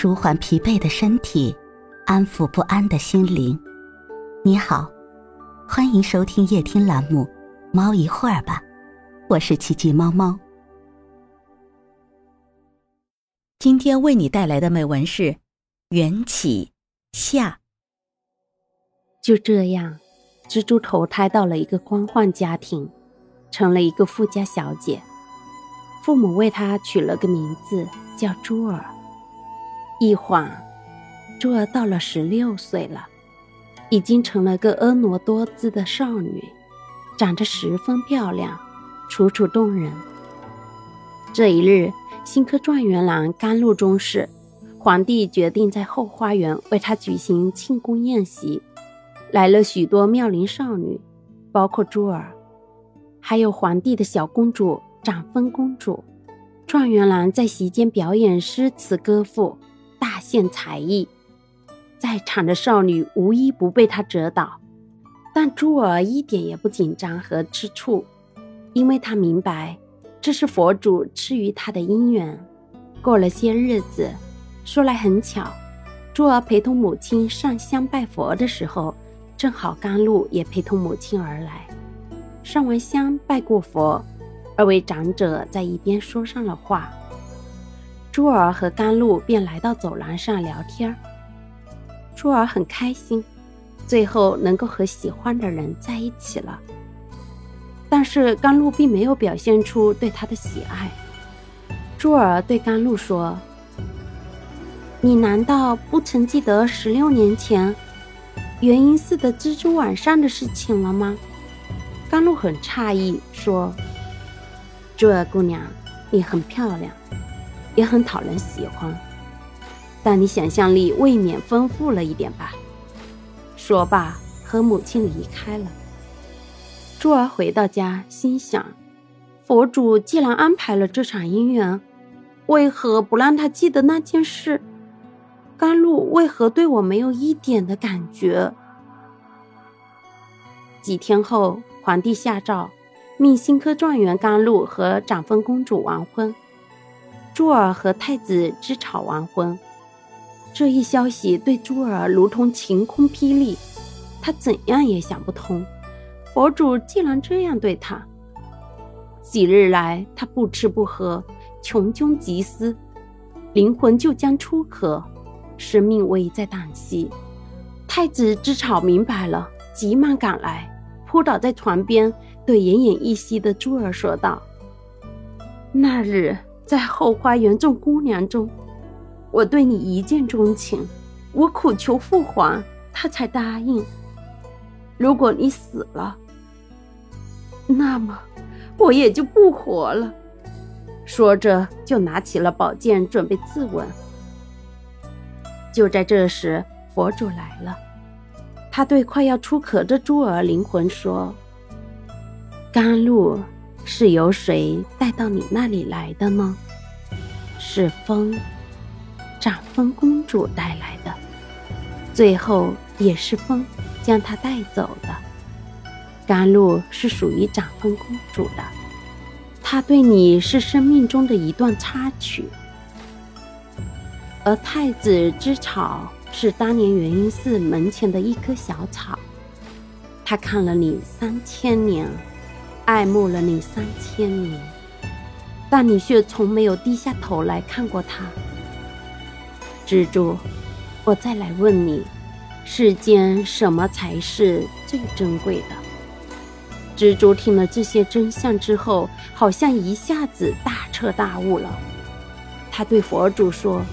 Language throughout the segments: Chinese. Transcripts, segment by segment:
舒缓疲惫的身体，安抚不安的心灵。你好，欢迎收听夜听栏目《猫一会儿吧》，我是奇迹猫猫。今天为你带来的美文是《缘起夏》。就这样，蜘蛛投胎到了一个官宦家庭，成了一个富家小姐。父母为她取了个名字叫珠儿。一晃，珠儿到了十六岁了，已经成了个婀娜多姿的少女，长得十分漂亮，楚楚动人。这一日，新科状元郎甘露中试，皇帝决定在后花园为他举行庆功宴席。来了许多妙龄少女，包括珠儿，还有皇帝的小公主长风公主。状元郎在席间表演诗词歌赋，大献才艺，在场的少女无一不被他折倒。但珠儿一点也不紧张和吃醋，因为她明白这是佛祖赐予她的姻缘。过了些日子，说来很巧，珠儿陪同母亲上香拜佛的时候。正好甘露也陪同母亲而来，上完香拜过佛，二位长者在一边说上了话。珠儿和甘露便来到走廊上聊天珠儿很开心，最后能够和喜欢的人在一起了。但是甘露并没有表现出对他的喜爱。珠儿对甘露说：“你难道不曾记得十六年前？”元婴寺的蜘蛛网上的事情了吗？甘露很诧异，说：“珠儿姑娘，你很漂亮，也很讨人喜欢，但你想象力未免丰富了一点吧？”说罢，和母亲离开了。珠儿回到家，心想：佛祖既然安排了这场姻缘，为何不让他记得那件事？甘露为何对我没有一点的感觉？几天后，皇帝下诏，命新科状元甘露和长风公主完婚，珠儿和太子之草完婚。这一消息对珠儿如同晴空霹雳，她怎样也想不通，佛祖竟然这样对她。几日来，他不吃不喝，穷凶极思，灵魂就将出壳。生命危在旦夕，太子知草明白了，急忙赶来，扑倒在床边，对奄奄一息的珠儿说道：“那日在后花园众姑娘中，我对你一见钟情，我苦求父皇，他才答应。如果你死了，那么我也就不活了。”说着，就拿起了宝剑，准备自刎。就在这时，佛祖来了。他对快要出壳的珠儿灵魂说：“甘露是由谁带到你那里来的呢？是风，长风公主带来的。最后也是风将她带走的。甘露是属于长风公主的，她对你是生命中的一段插曲。”而太子之草是当年元婴寺门前的一棵小草，他看了你三千年，爱慕了你三千年，但你却从没有低下头来看过他。蜘蛛，我再来问你，世间什么才是最珍贵的？蜘蛛听了这些真相之后，好像一下子大彻大悟了。他对佛祖说。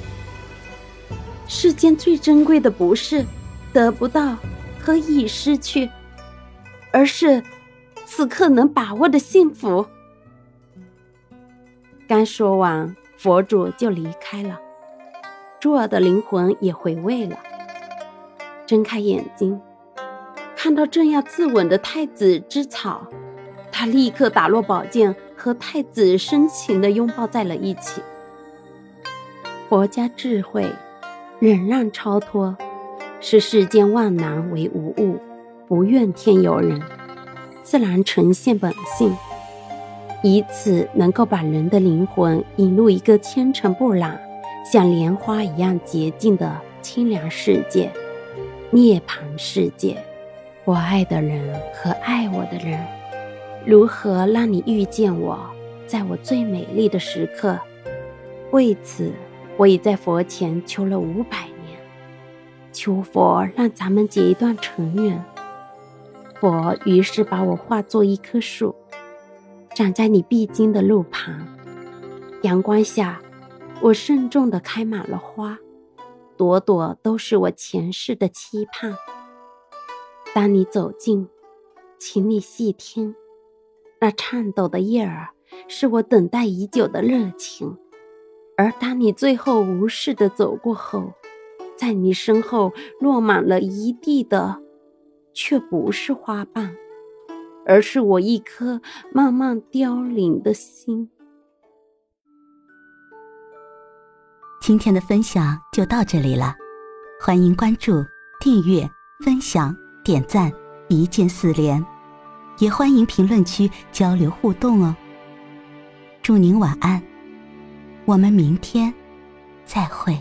世间最珍贵的不是得不到和已失去，而是此刻能把握的幸福。刚说完，佛祖就离开了，珠儿的灵魂也回味了。睁开眼睛，看到正要自刎的太子之草，他立刻打落宝剑，和太子深情的拥抱在了一起。佛家智慧。忍让超脱，视世间万难为无物，不怨天尤人，自然呈现本性，以此能够把人的灵魂引入一个纤尘不染、像莲花一样洁净的清凉世界，涅槃世界。我爱的人和爱我的人，如何让你遇见我，在我最美丽的时刻？为此，我已在佛前求了五百年，求佛让咱们结一段尘缘。佛于是把我化作一棵树，长在你必经的路旁，阳光下。我慎重地开满了花，朵朵都是我前世的期盼。当你走近，请你细听，那颤抖的叶儿是我等待已久的热情。而当你最后无视地走过后，在你身后落满了一地的，却不是花瓣，而是我一颗慢慢凋零的心。今天的分享就到这里了，欢迎关注、订阅、分享、点赞，一键四连，也欢迎评论区交流互动哦。祝您晚安，我们明天再会。